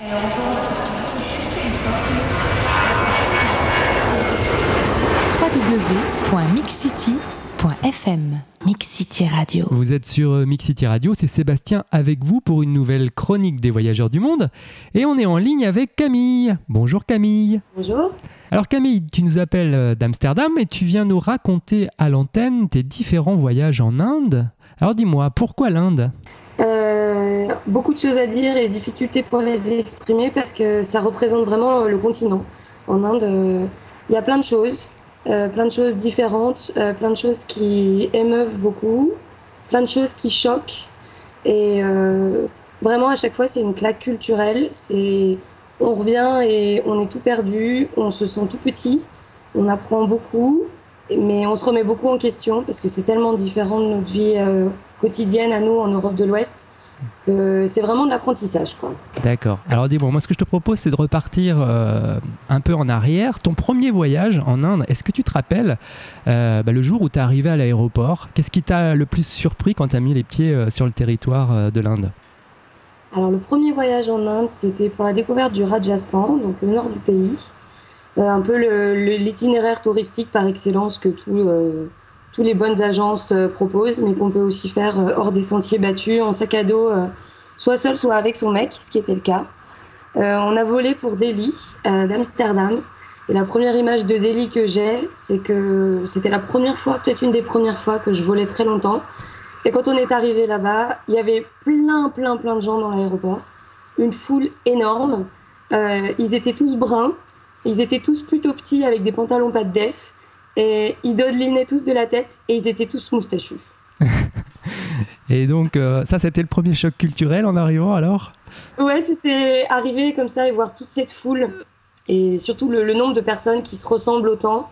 www.mixcity.fm Mixcity Radio. Vous êtes sur euh, Mixcity Radio, c'est Sébastien avec vous pour une nouvelle chronique des voyageurs du monde. Et on est en ligne avec Camille. Bonjour Camille. Bonjour. Alors Camille, tu nous appelles euh, d'Amsterdam et tu viens nous raconter à l'antenne tes différents voyages en Inde. Alors dis-moi, pourquoi l'Inde? Beaucoup de choses à dire et difficultés pour les exprimer parce que ça représente vraiment le continent. En Inde, il y a plein de choses. Euh, plein de choses différentes, euh, plein de choses qui émeuvent beaucoup, plein de choses qui choquent. Et euh, vraiment, à chaque fois, c'est une claque culturelle. C'est, on revient et on est tout perdu, on se sent tout petit, on apprend beaucoup, mais on se remet beaucoup en question parce que c'est tellement différent de notre vie quotidienne à nous en Europe de l'Ouest c'est vraiment de l'apprentissage. D'accord. Alors dis-moi, moi ce que je te propose, c'est de repartir euh, un peu en arrière. Ton premier voyage en Inde, est-ce que tu te rappelles euh, bah, le jour où tu es arrivé à l'aéroport? Qu'est-ce qui t'a le plus surpris quand tu as mis les pieds euh, sur le territoire de l'Inde? Alors le premier voyage en Inde, c'était pour la découverte du Rajasthan, donc le nord du pays. un peu l'itinéraire touristique par excellence que tout tous les bonnes agences euh, proposent, mais qu'on peut aussi faire euh, hors des sentiers battus, en sac à dos, euh, soit seul, soit avec son mec, ce qui était le cas. on a volé pour Delhi, d'Amsterdam. Et la première image de Delhi que j'ai, c'est que c'était la première fois, peut-être une des premières fois que je volais très longtemps. Et quand on est arrivé là-bas, il y avait plein, plein, plein de gens dans l'aéroport. Une foule énorme. ils étaient tous bruns. Ils étaient tous plutôt petits avec des pantalons pas de def. Et ils dodelinaient tous de la tête et ils étaient tous moustachus. et donc, euh, ça, c'était le premier choc culturel en arrivant alors? Ouais, c'était arriver comme ça et voir toute cette foule et surtout le, nombre de personnes qui se ressemblent autant.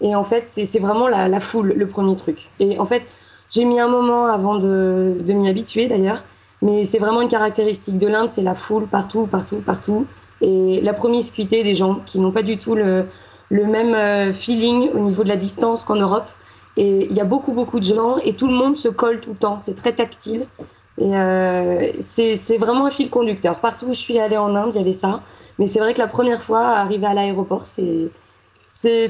Et en fait, c'est vraiment la, foule, le premier truc. Et en fait, j'ai mis un moment avant de, de m'y habituer d'ailleurs, mais c'est vraiment une caractéristique de l'Inde, c'est la foule partout, partout, partout. Et la promiscuité des gens qui n'ont pas du tout le, le même euh, feeling au niveau de la distance qu'en Europe. Et il y a beaucoup, beaucoup de gens et tout le monde se colle tout le temps. C'est très tactile. Et euh, c'est vraiment un fil conducteur. Partout où je suis allée en Inde, il y avait ça. Mais c'est vrai que la première fois, arriver à l'aéroport, c'est.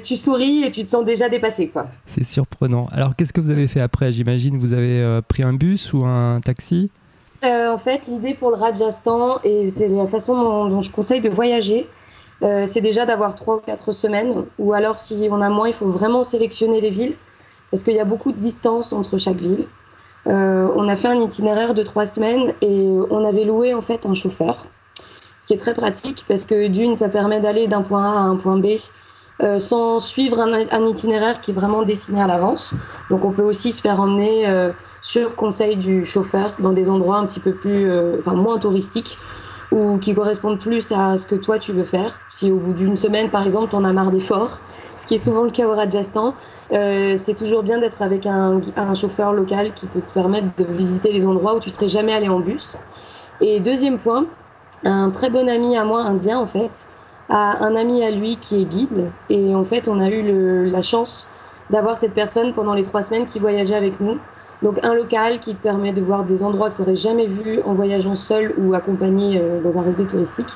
Tu souris et tu te sens déjà dépassé. quoi. C'est surprenant. Alors, qu'est-ce que vous avez fait après? J'imagine vous avez euh, pris un bus ou un taxi? En fait, l'idée pour le Rajasthan, et c'est la façon dont je conseille de voyager, euh, c'est déjà d'avoir trois ou quatre semaines. Ou alors, si on a moins, il faut vraiment sélectionner les villes, parce qu'il y a beaucoup de distance entre chaque ville. Euh, on a fait un itinéraire de trois semaines et on avait loué en fait un chauffeur, ce qui est très pratique parce que d'une, ça permet d'aller d'un point A à un point B euh, sans suivre un, itinéraire qui est vraiment dessiné à l'avance. Donc on peut aussi se faire emmener sur conseil du chauffeur dans des endroits un petit peu plus, enfin, moins touristiques ou qui correspondent plus à ce que toi tu veux faire. Si au bout d'une semaine, par exemple, tu en as marre d'efforts, ce qui est souvent le cas au Rajasthan, euh, c'est toujours bien d'être avec un, chauffeur local qui peut te permettre de visiter les endroits où tu serais jamais allé en bus. Et deuxième point, un très bon ami à moi, indien en fait, a un ami à lui qui est guide. Et en fait, on a eu la chance d'avoir cette personne pendant les trois semaines qui voyageait avec nous donc un local qui te permet de voir des endroits que tu n'aurais jamais vus en voyageant seul ou accompagné euh, dans un réseau touristique.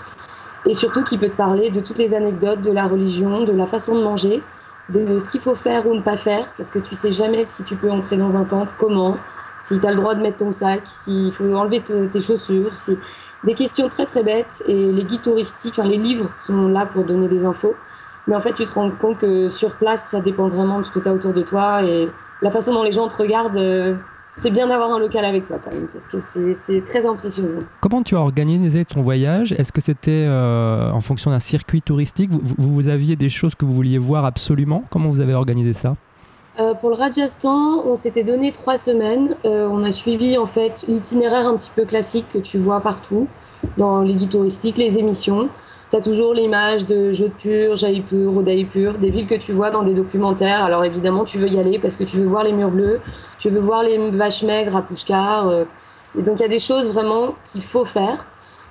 Et surtout qui peut te parler de toutes les anecdotes de la religion, de la façon de manger, de ce qu'il faut faire ou ne pas faire, parce que tu sais jamais si tu peux entrer dans un temple, comment, si tu as le droit de mettre ton sac, s'il faut enlever tes chaussures, si... des questions très très bêtes. Et les guides touristiques, enfin, les livres sont là pour donner des infos. Mais en fait, tu te rends compte que sur place, ça dépend vraiment de ce que tu as autour de toi et la façon dont les gens te regardent, euh, c'est bien d'avoir un local avec toi quand même, parce que c'est très impressionnant. Comment tu as organisé ton voyage? Est-ce que c'était euh, en fonction d'un circuit touristique? Vous, vous, aviez des choses que vous vouliez voir absolument? Comment vous avez organisé ça? Euh, pour le Rajasthan, on s'était donné trois semaines. on a suivi en fait l'itinéraire un petit peu classique que tu vois partout dans les guides touristiques, les émissions tu as toujours l'image de Jodhpur, Jaipur, Udaipur, des villes que tu vois dans des documentaires. Alors évidemment, tu veux y aller parce que tu veux voir les murs bleus, tu veux voir les vaches maigres à Pushkar. Euh. et donc il y a des choses vraiment qu'il faut faire.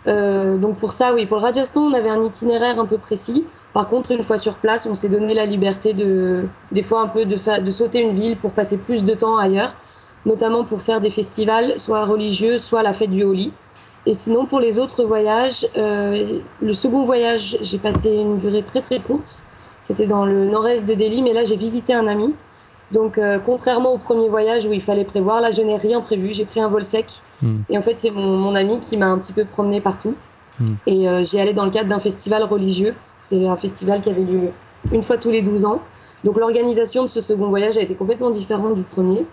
Euh, donc pour ça, oui, pour le Rajasthan, on avait un itinéraire un peu précis. Par contre, une fois sur place, on s'est donné la liberté de, des fois un peu de, de sauter une ville pour passer plus de temps ailleurs, notamment pour faire des festivals, soit religieux, soit la fête du Holi. Et sinon, pour les autres voyages, euh, le second voyage, j'ai passé une durée très très courte. C'était dans le nord-est de Delhi, mais là, j'ai visité un ami. Donc, euh, contrairement au premier voyage où il fallait prévoir, là, je n'ai rien prévu. J'ai pris un vol sec. Hmm. Et en fait, c'est mon, mon ami qui m'a un petit peu promené partout. Hmm. Et euh, j'y allais dans le cadre d'un festival religieux. C'est un festival qui avait lieu une fois tous les 12 ans. Donc, l'organisation de ce second voyage a été complètement différente du premier.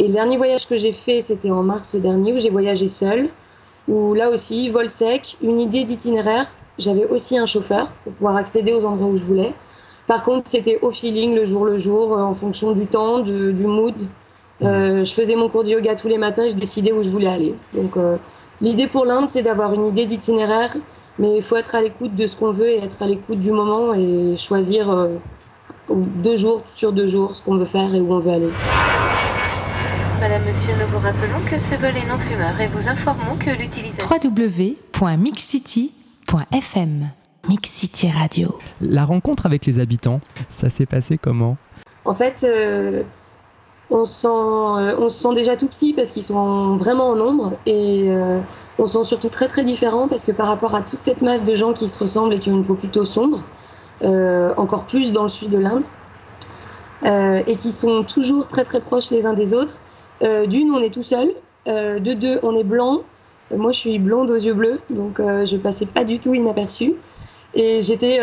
Et le dernier voyage que j'ai fait, c'était en mars dernier, où j'ai voyagé seule. Où là aussi, vol sec, une idée d'itinéraire. J'avais aussi un chauffeur pour pouvoir accéder aux endroits où je voulais. Par contre, c'était au feeling, le jour le jour, euh, en fonction du temps, de- du mood. Euh, je faisais mon cours de yoga tous les matins et je décidais où je voulais aller. Donc, euh, l'idée pour l'Inde, c'est d'avoir une idée d'itinéraire, mais il faut être à l'écoute de ce qu'on veut et être à l'écoute du moment et choisir euh, deux jours sur deux jours ce qu'on veut faire et où on veut aller. Madame, Monsieur, nous vous rappelons que ce vol est non fumeur et vous informons que l'utilisation... www.mixcity.fm Mix City Radio. La rencontre avec les habitants, ça s'est passé comment? En fait, euh, on, sent, euh, on se sent déjà tout petit parce qu'ils sont vraiment en nombre et euh, on se sent surtout très très différent parce que par rapport à toute cette masse de gens qui se ressemblent et qui ont une peau plutôt sombre, euh, encore plus dans le sud de l'Inde, euh, et qui sont toujours très très proches les uns des autres. Euh, D'une, on est tout seul. Euh, de deux, on est blanc. Euh, moi, je suis blonde aux yeux bleus, donc je passais pas du tout inaperçue. Et j'étais,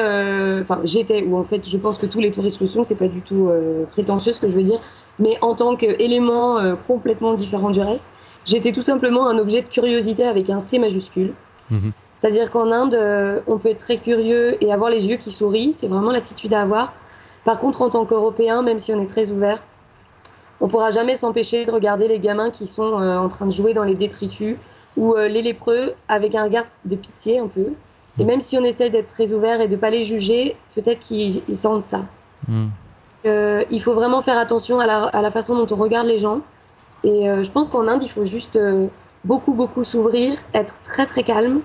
enfin j'étais, ou en fait je pense que tous les touristes le sont, c'est pas du tout prétentieux ce que je veux dire, mais en tant qu'élément complètement différent du reste, j'étais tout simplement un objet de curiosité avec un C majuscule. Mhm. C'est-à-dire qu'en Inde, euh, on peut être très curieux et avoir les yeux qui sourient, c'est vraiment l'attitude à avoir. Par contre, en tant qu'Européen, même si on est très ouvert, on pourra jamais s'empêcher de regarder les gamins qui sont euh, en train de jouer dans les détritus ou euh, les lépreux avec un regard de pitié un peu. Et même si on essaie d'être très ouvert et de pas les juger, peut-être qu'ils ils sentent ça. Hmm. Euh, il faut vraiment faire attention à la, à la façon dont on regarde les gens. Et euh, je pense qu'en Inde, il faut juste euh, beaucoup, beaucoup s'ouvrir, être très, très calme.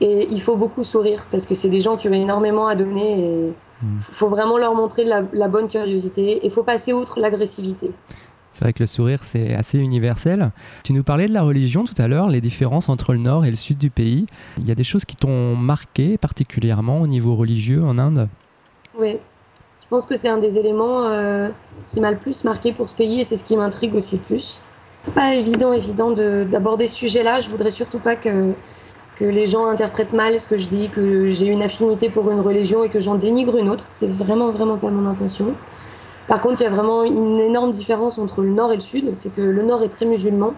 Et il faut beaucoup sourire parce que c'est des gens qui ont énormément à donner et Mm. il faut vraiment leur montrer la bonne curiosité. Et il faut passer outre l'agressivité. C'est vrai que le sourire, c'est assez universel. Tu nous parlais de la religion tout à l'heure, les différences entre le nord et le sud du pays. Il y a des choses qui t'ont marqué particulièrement au niveau religieux en Inde? Oui, je pense que c'est un des éléments euh, qui m'a le plus marqué pour ce pays et c'est ce qui m'intrigue aussi le plus. C'est pas évident, évident de- d'aborder ce sujet-là. Je voudrais surtout pas que, que les gens interprètent mal ce que je dis, que j'ai une affinité pour une religion et que j'en dénigre une autre. C'est vraiment, vraiment pas mon intention. Par contre, il y a vraiment une énorme différence entre le nord et le sud. C'est que le nord est très musulman.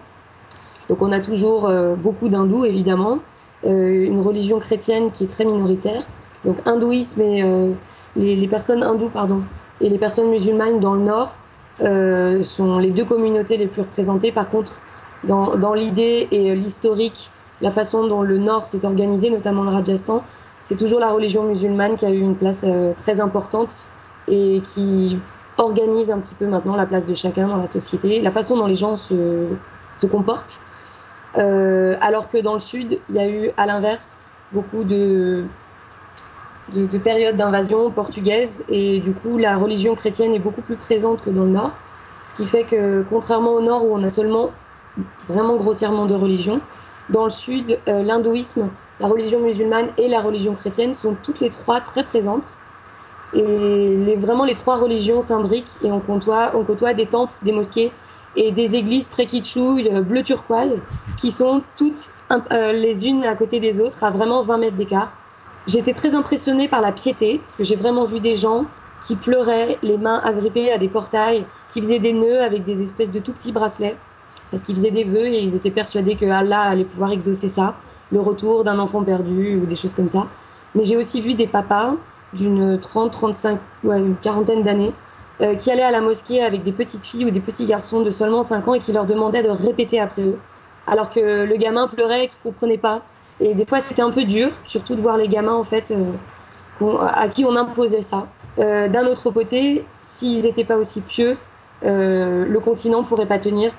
Donc on a toujours euh, beaucoup d'hindous, évidemment. Euh, une religion chrétienne qui est très minoritaire. Donc hindouisme et euh, les, personnes hindoues pardon, et les personnes musulmanes dans le nord sont les deux communautés les plus représentées. Par contre, dans, l'idée et l'historique, la façon dont le nord s'est organisé, notamment le Rajasthan, c'est toujours la religion musulmane qui a eu une place très importante et qui organise un petit peu maintenant la place de chacun dans la société, la façon dont les gens se, se comportent. Euh, alors que dans le sud, il y a eu à l'inverse beaucoup de, de, de périodes d'invasion portugaise et du coup la religion chrétienne est beaucoup plus présente que dans le nord. Ce qui fait que contrairement au nord où on a seulement vraiment grossièrement deux religions, dans le sud, euh, l'hindouisme, la religion musulmane et la religion chrétienne sont toutes les trois très présentes. Et vraiment les trois religions s'imbriquent et on côtoie, des temples, des mosquées et des églises très kitschouilles, euh, bleu turquoise, qui sont toutes euh, les unes à côté des autres, à vraiment 20 mètres d'écart. J'étais très impressionnée par la piété, parce que j'ai vraiment vu des gens qui pleuraient, les mains agrippées à des portails, qui faisaient des nœuds avec des espèces de tout petits bracelets, parce qu'ils faisaient des vœux et ils étaient persuadés que Allah allait pouvoir exaucer ça, le retour d'un enfant perdu ou des choses comme ça. Mais j'ai aussi vu des papas d'une 30, 35, ouais, une quarantaine d'années, euh, qui allaient à la mosquée avec des petites filles ou des petits garçons de seulement 5 ans et qui leur demandaient de répéter après eux. Alors que le gamin pleurait et qu'il ne comprenait pas. Et des fois, c'était un peu dur, surtout de voir les gamins, en fait, euh, à qui on imposait ça. Euh, D'un autre côté, s'ils n'étaient pas aussi pieux, le continent ne pourrait pas tenir.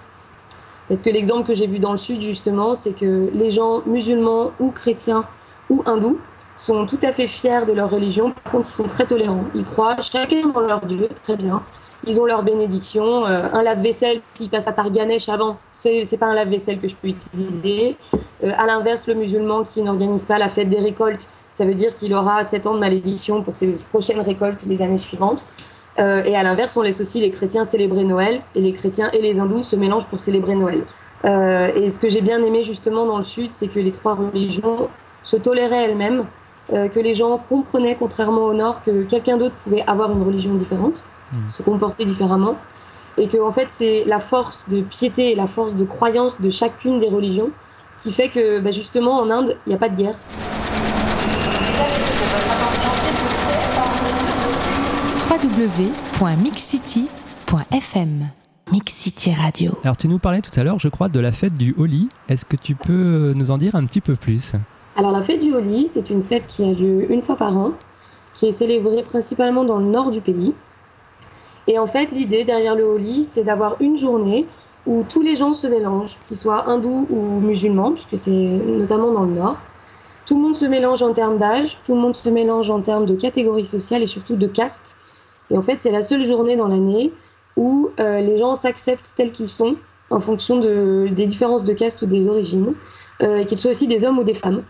Parce que l'exemple que j'ai vu dans le sud, justement, c'est que les gens musulmans ou chrétiens ou hindous sont tout à fait fiers de leur religion. Par contre, ils sont très tolérants. Ils croient chacun dans leur Dieu, très bien. ils ont leur bénédiction. Euh, un lave-vaisselle, s'il passe par Ganesh avant, c'est pas un lave-vaisselle que je peux utiliser. Euh, à l'inverse, le musulman qui n'organise pas la fête des récoltes, ça veut dire qu'il aura 7 ans de malédiction pour ses prochaines récoltes les années suivantes. Euh, et à l'inverse, on laisse aussi les chrétiens célébrer Noël, et les chrétiens et les hindous se mélangent pour célébrer Noël. et ce que j'ai bien aimé justement dans le Sud, c'est que les trois religions se toléraient elles-mêmes, que les gens comprenaient, contrairement au Nord, que quelqu'un d'autre pouvait avoir une religion différente se comporter différemment. Et que, en fait, c'est la force de piété et la force de croyance de chacune des religions qui fait que, bah, justement, en Inde, il n'y a pas de guerre. www.mixcity.fm Mix City Radio. Alors tu nous parlais tout à l'heure, je crois, de la fête du Holi. Est-ce que tu peux nous en dire un petit peu plus? Alors la fête du Holi, c'est une fête qui a lieu une fois par an, qui est célébrée principalement dans le nord du pays. Et en fait, l'idée derrière le Holi, c'est d'avoir une journée où tous les gens se mélangent, qu'ils soient hindous ou musulmans, puisque c'est notamment dans le nord. Tout le monde se mélange en termes d'âge, tout le monde se mélange en termes de catégorie sociale et surtout de caste. Et en fait, c'est la seule journée dans l'année où euh, les gens s'acceptent tels qu'ils sont, en fonction de, des différences de caste ou des origines, euh, qu'ils soient aussi des hommes ou des femmes.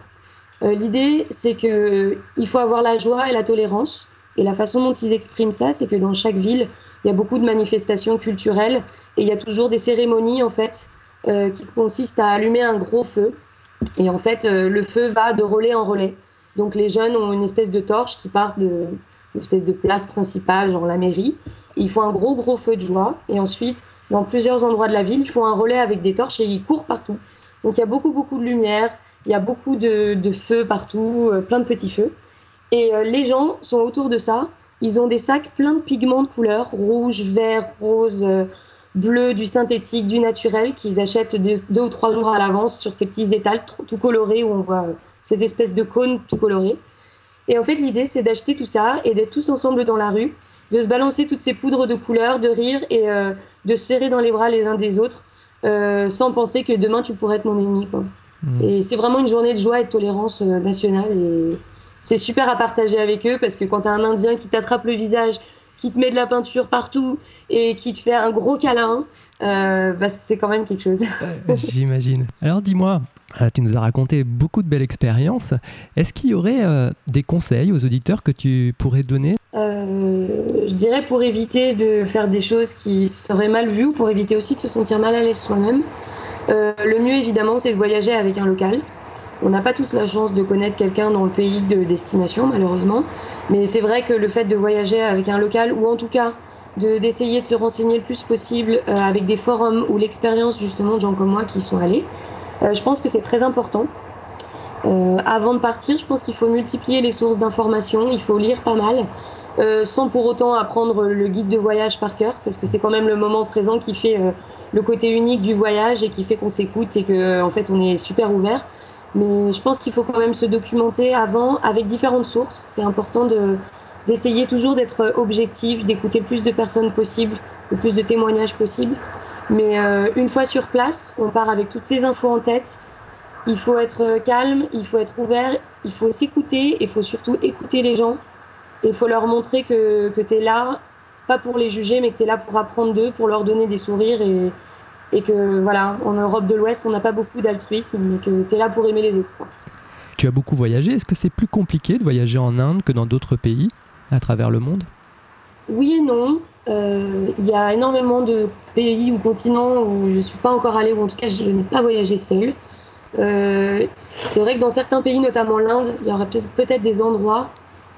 Euh, l'idée, c'est qu'il faut avoir la joie et la tolérance, et la façon dont ils expriment ça, c'est que dans chaque ville, il y a beaucoup de manifestations culturelles et il y a toujours des cérémonies en fait euh, qui consistent à allumer un gros feu. Et en fait, euh, le feu va de relais en relais. Donc les jeunes ont une espèce de torche qui part de espèce de place principale, genre la mairie. ils font un gros gros feu de joie. Et ensuite, dans plusieurs endroits de la ville, ils font un relais avec des torches et ils courent partout. Donc il y a beaucoup beaucoup de lumière, il y a beaucoup de, de feux partout, euh, plein de petits feux. Et euh, les gens sont autour de ça. Ils ont des sacs pleins de pigments de couleurs, rouge, vert, rose, euh, bleu, du synthétique, du naturel, qu'ils achètent deux, ou trois jours à l'avance sur ces petits étals tout colorés où on voit euh, ces espèces de cônes tout colorés. Et en fait, l'idée, c'est d'acheter tout ça et d'être tous ensemble dans la rue, de se balancer toutes ces poudres de couleurs, de rire et de se serrer dans les bras les uns des autres, sans penser que demain tu pourrais être mon ennemi. Mmh. Et c'est vraiment une journée de joie et de tolérance nationale. Et c'est super à partager avec eux parce que quand tu as un Indien qui t'attrape le visage, qui te met de la peinture partout et qui te fait un gros câlin, euh, bah, c'est quand même quelque chose. J'imagine. Alors dis-moi, euh, tu nous as raconté beaucoup de belles expériences. Est-ce qu'il y aurait euh, des conseils aux auditeurs que tu pourrais donner? Je dirais pour éviter de faire des choses qui seraient mal vues ou pour éviter aussi de se sentir mal à l'aise soi-même. Le mieux évidemment c'est de voyager avec un local. On n'a pas tous la chance de connaître quelqu'un dans le pays de destination, malheureusement. Mais c'est vrai que le fait de voyager avec un local, ou en tout cas d'essayer de, se renseigner le plus possible euh, avec des forums ou l'expérience justement de gens comme moi qui y sont allés, euh, je pense que c'est très important. Euh, avant de partir, je pense qu'il faut multiplier les sources d'informations, il faut lire pas mal, sans pour autant apprendre le guide de voyage par cœur, parce que c'est quand même le moment présent qui fait le côté unique du voyage et qui fait qu'on s'écoute et qu'en en fait on est super ouvert. Mais je pense qu'il faut quand même se documenter avant avec différentes sources. C'est important de, d'essayer toujours d'être objectif, d'écouter plus de personnes possible, le plus de témoignages possible. Mais euh, une fois sur place, on part avec toutes ces infos en tête. Il faut être calme, il faut être ouvert, il faut s'écouter, il faut surtout écouter les gens. Il faut leur montrer que, que tu es là, pas pour les juger, mais que tu es là pour apprendre d'eux, pour leur donner des sourires et, et que voilà, en Europe de l'Ouest, on n'a pas beaucoup d'altruisme, mais que tu es là pour aimer les autres. Tu as beaucoup voyagé. Est-ce que c'est plus compliqué de voyager en Inde que dans d'autres pays à travers le monde? Oui et non. Euh, il y a énormément de pays ou continents où je ne suis pas encore allée, ou en tout cas je n'ai pas voyagé seule. Euh, c'est vrai que dans certains pays, notamment l'Inde, il y aurait peut-être des endroits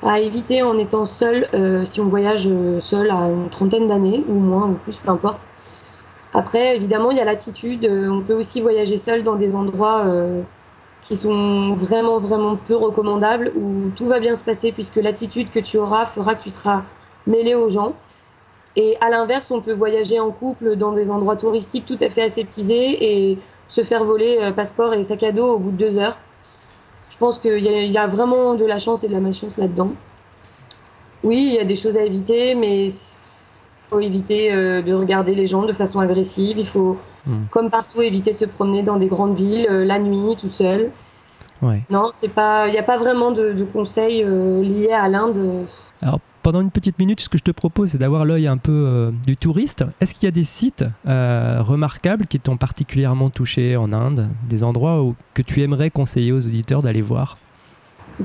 à éviter en étant seul euh, si on voyage seul à une trentaine d'années ou moins ou plus, peu importe. Après, évidemment, il y a l'attitude. Euh, on peut aussi voyager seul dans des endroits euh, qui sont vraiment, vraiment peu recommandables, où tout va bien se passer, puisque l'attitude que tu auras fera que tu seras mêlé aux gens. Et à l'inverse, on peut voyager en couple dans des endroits touristiques tout à fait aseptisés et se faire voler euh, passeport et sac à dos au bout de deux heures. Je pense qu'il y, y, a vraiment de la chance et de la malchance là-dedans. Oui, il y a des choses à éviter, mais faut éviter euh, de regarder les gens de façon agressive. Il faut, hmm. comme partout, éviter de se promener dans des grandes villes euh, la nuit, tout seul. Ouais. Non, c'est pas. Il n'y a pas vraiment de, conseils euh, liés à l'Inde. Pendant une petite minute, ce que je te propose, c'est d'avoir l'œil un peu euh, du touriste. Est-ce qu'il y a des sites euh, remarquables qui t'ont particulièrement touché en Inde, des endroits où, que tu aimerais conseiller aux auditeurs d'aller voir?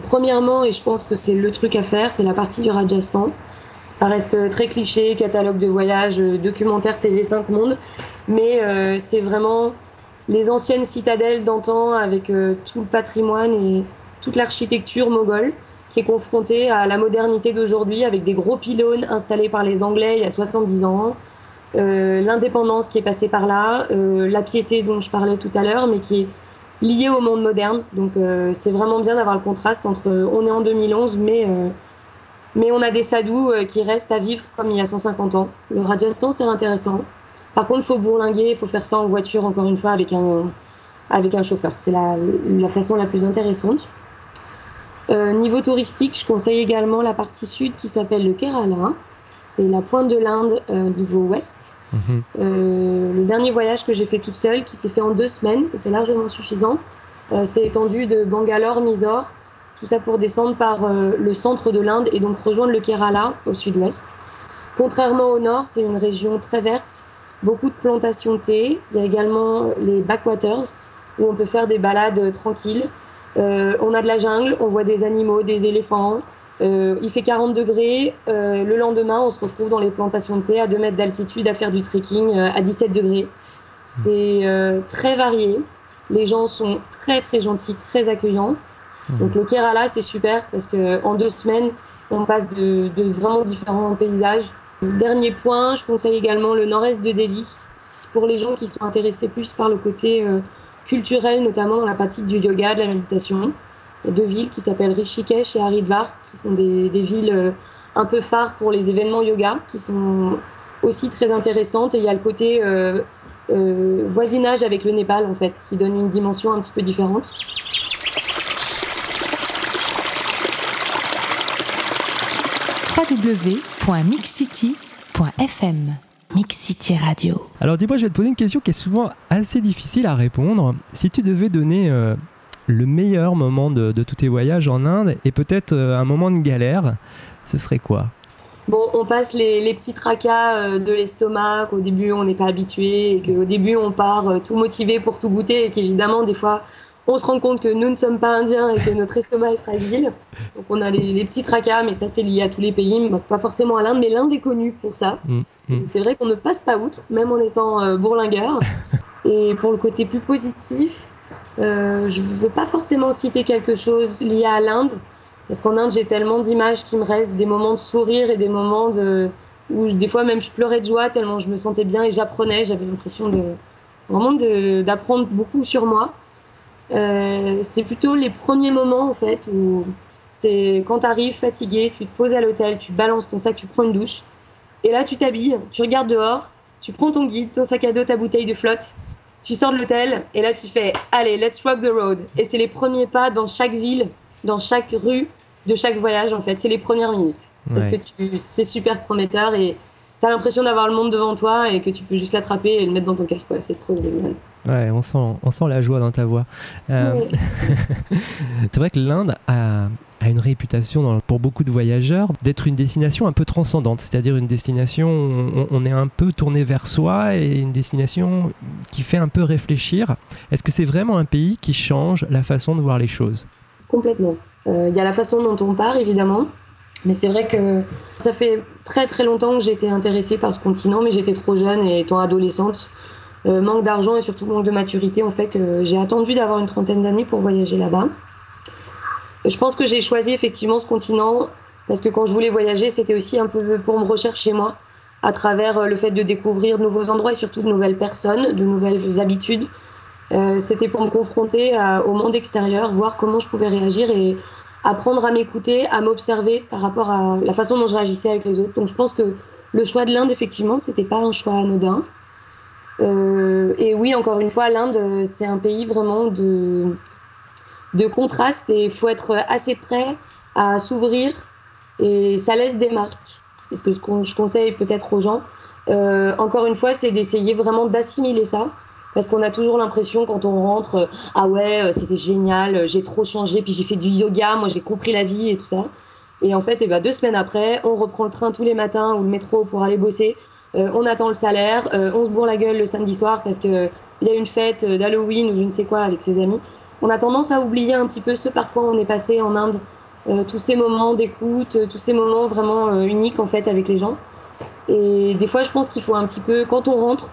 Premièrement, et je pense que c'est le truc à faire, c'est la partie du Rajasthan. Ça reste très cliché, catalogue de voyage, documentaire TV5 Monde, mais c'est vraiment les anciennes citadelles d'antan avec tout le patrimoine et toute l'architecture moghole qui est confrontée à la modernité d'aujourd'hui avec des gros pylônes installés par les Anglais il y a 70 ans, euh, l'indépendance qui est passée par là, euh, la piété dont je parlais tout à l'heure, mais qui est liée au monde moderne. Donc euh, c'est vraiment bien d'avoir le contraste entre on est en 2011, mais, mais on a des sadhus qui restent à vivre comme il y a 150 ans. Le Rajasthan, c'est intéressant. Par contre, il faut bourlinguer, il faut faire ça en voiture, encore une fois, avec un, avec un chauffeur. C'est la, la façon la plus intéressante. Euh, niveau touristique, je conseille également la partie sud qui s'appelle le Kerala. C'est la pointe de l'Inde euh, niveau ouest. Mhm. Euh, le dernier voyage que j'ai fait toute seule, qui s'est fait en deux semaines, c'est largement suffisant, c'est étendu de Bangalore, Mysore, tout ça pour descendre par le centre de l'Inde et donc rejoindre le Kerala au sud-ouest. Contrairement au nord, c'est une région très verte, beaucoup de plantations de thé. Il y a également les backwaters où on peut faire des balades tranquilles. Euh, on a de la jungle, on voit des animaux, des éléphants. Euh, il fait 40 degrés. Euh, le lendemain, on se retrouve dans les plantations de thé à 2 mètres d'altitude à faire du trekking à 17 degrés. C'est très varié. Les gens sont très très gentils, très accueillants. Mmh. Donc le Kerala, c'est super parce qu'en deux semaines, on passe de, de, vraiment différents paysages. Dernier point, je conseille également le nord-est de Delhi pour les gens qui sont intéressés plus par le côté culturelles, notamment dans la pratique du yoga, de la méditation. Il y a deux villes qui s'appellent Rishikesh et Haridwar, qui sont des, villes euh, un peu phares pour les événements yoga, qui sont aussi très intéressantes. Et il y a le côté euh, euh, voisinage avec le Népal, en fait, qui donne une dimension un petit peu différente. www.mixcity.fm Mix City Radio. Alors dis-moi, je vais te poser une question qui est souvent assez difficile à répondre. Si tu devais donner euh, le meilleur moment de, tous tes voyages en Inde et peut-être euh, un moment de galère, ce serait quoi? Bon, on passe les, petits tracas euh, de l'estomac, qu'au début on n'est pas habitué, et qu'au début on part tout motivé pour tout goûter, et qu'évidemment des fois on se rend compte que nous ne sommes pas indiens et que notre estomac est fragile. Donc on a les, petits tracas, mais ça c'est lié à tous les pays, pas forcément à l'Inde, mais l'Inde est connue pour ça. Mm, mm. C'est vrai qu'on ne passe pas outre, même en étant euh, bourlingueur. et pour le côté plus positif, euh, je ne veux pas forcément citer quelque chose lié à l'Inde, parce qu'en Inde j'ai tellement d'images qui me restent, des moments de sourire et des moments de où des fois même je pleurais de joie tellement je me sentais bien et j'apprenais, j'avais l'impression de vraiment d'apprendre beaucoup sur moi. Euh, c'est plutôt les premiers moments en fait où c'est quand tu arrives fatigué, tu te poses à l'hôtel, tu balances ton sac, tu prends une douche, et là tu t'habilles, tu regardes dehors, tu prends ton guide, ton sac à dos, ta bouteille de flotte, tu sors de l'hôtel, et là tu fais allez, let's rock the road. Et c'est les premiers pas dans chaque ville, dans chaque rue de chaque voyage en fait, c'est les premières minutes. Parce que c'est super prometteur et tu as l'impression d'avoir le monde devant toi et que tu peux juste l'attraper et le mettre dans ton cœur. C'est trop génial. Ouais, on sent, on sent la joie dans ta voix. Euh, c'est vrai que l'Inde a, a, une réputation pour beaucoup de voyageurs d'être une destination un peu transcendante, c'est-à-dire une destination où on, est un peu tourné vers soi et une destination qui fait un peu réfléchir. Est-ce que c'est vraiment un pays qui change la façon de voir les choses? Complètement. Euh, il y a la façon dont on part, évidemment. Mais c'est vrai que ça fait très très longtemps que j'étais intéressée par ce continent, mais j'étais trop jeune et étant adolescente, euh, manque d'argent et surtout manque de maturité ont fait que j'ai attendu d'avoir une trentaine d'années pour voyager là-bas. Je pense que j'ai choisi effectivement ce continent parce que quand je voulais voyager, c'était aussi un peu pour me rechercher moi, à travers euh, le fait de découvrir de nouveaux endroits et surtout de nouvelles personnes, de nouvelles habitudes. Euh, c'était pour me confronter au monde extérieur, voir comment je pouvais réagir et apprendre à m'écouter, à m'observer par rapport à la façon dont je réagissais avec les autres. Donc je pense que le choix de l'Inde, effectivement, c'était pas un choix anodin. Euh, et oui, encore une fois, l'Inde, c'est un pays vraiment de, de contraste et il faut être assez prêt à s'ouvrir et ça laisse des marques. Et ce que je conseille peut-être aux gens, euh, encore une fois, c'est d'essayer vraiment d'assimiler ça. Parce qu'on a toujours l'impression quand on rentre, ah ouais, c'était génial, j'ai trop changé, puis j'ai fait du yoga, moi j'ai compris la vie et tout ça. Et en fait, et ben, deux semaines après, on reprend le train tous les matins ou le métro pour aller bosser. Euh, on attend le salaire, euh, on se bourre la gueule le samedi soir parce qu'il y a une fête d'Halloween ou je ne sais quoi avec ses amis. On a tendance à oublier un petit peu ce par quoi on est passé en Inde, tous ces moments d'écoute, tous ces moments vraiment uniques en fait avec les gens. Et des fois, je pense qu'il faut un petit peu, quand on rentre,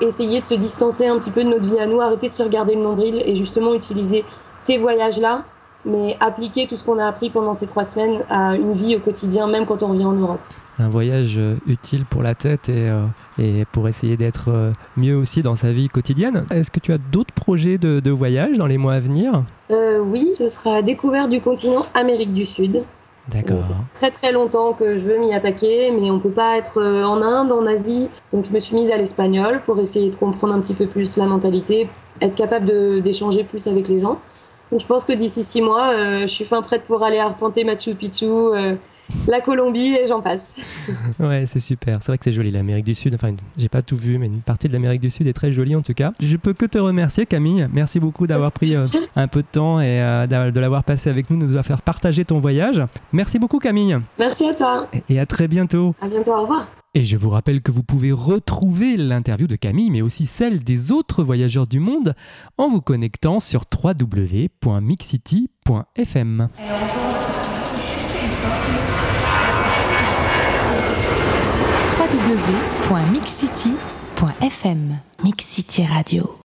essayer de se distancer un petit peu de notre vie à nous, arrêter de se regarder le nombril et justement utiliser ces voyages-là mais appliquer tout ce qu'on a appris pendant ces trois semaines à une vie au quotidien, même quand on revient en Europe. Un voyage euh, utile pour la tête et, euh, et pour essayer d'être euh, mieux aussi dans sa vie quotidienne. Est-ce que tu as d'autres projets de, de, voyage dans les mois à venir? Oui, ce sera découverte du continent Amérique du Sud. D'accord. très très longtemps que je veux m'y attaquer, mais on ne peut pas être en Inde, en Asie. Donc je me suis mise à l'espagnol pour essayer de comprendre un petit peu plus la mentalité, être capable d'échanger plus avec les gens. Donc je pense que d'ici six mois, euh, je suis fin prête pour aller arpenter Machu Picchu, euh, la Colombie et j'en passe. ouais, c'est super. C'est vrai que c'est joli l'Amérique du Sud. Enfin, j'ai pas tout vu, mais une partie de l'Amérique du Sud est très jolie en tout cas. Je peux que te remercier, Camille. Merci beaucoup d'avoir pris euh, un peu de temps et de l'avoir passé avec nous, de nous avoir fait partager ton voyage. Merci beaucoup, Camille. Merci à toi. Et à très bientôt. À bientôt. Au revoir. Et je vous rappelle que vous pouvez retrouver l'interview de Camille, mais aussi celle des autres voyageurs du monde, en vous connectant sur www.mixcity.fm. www.mixcity.fm Mixcity Radio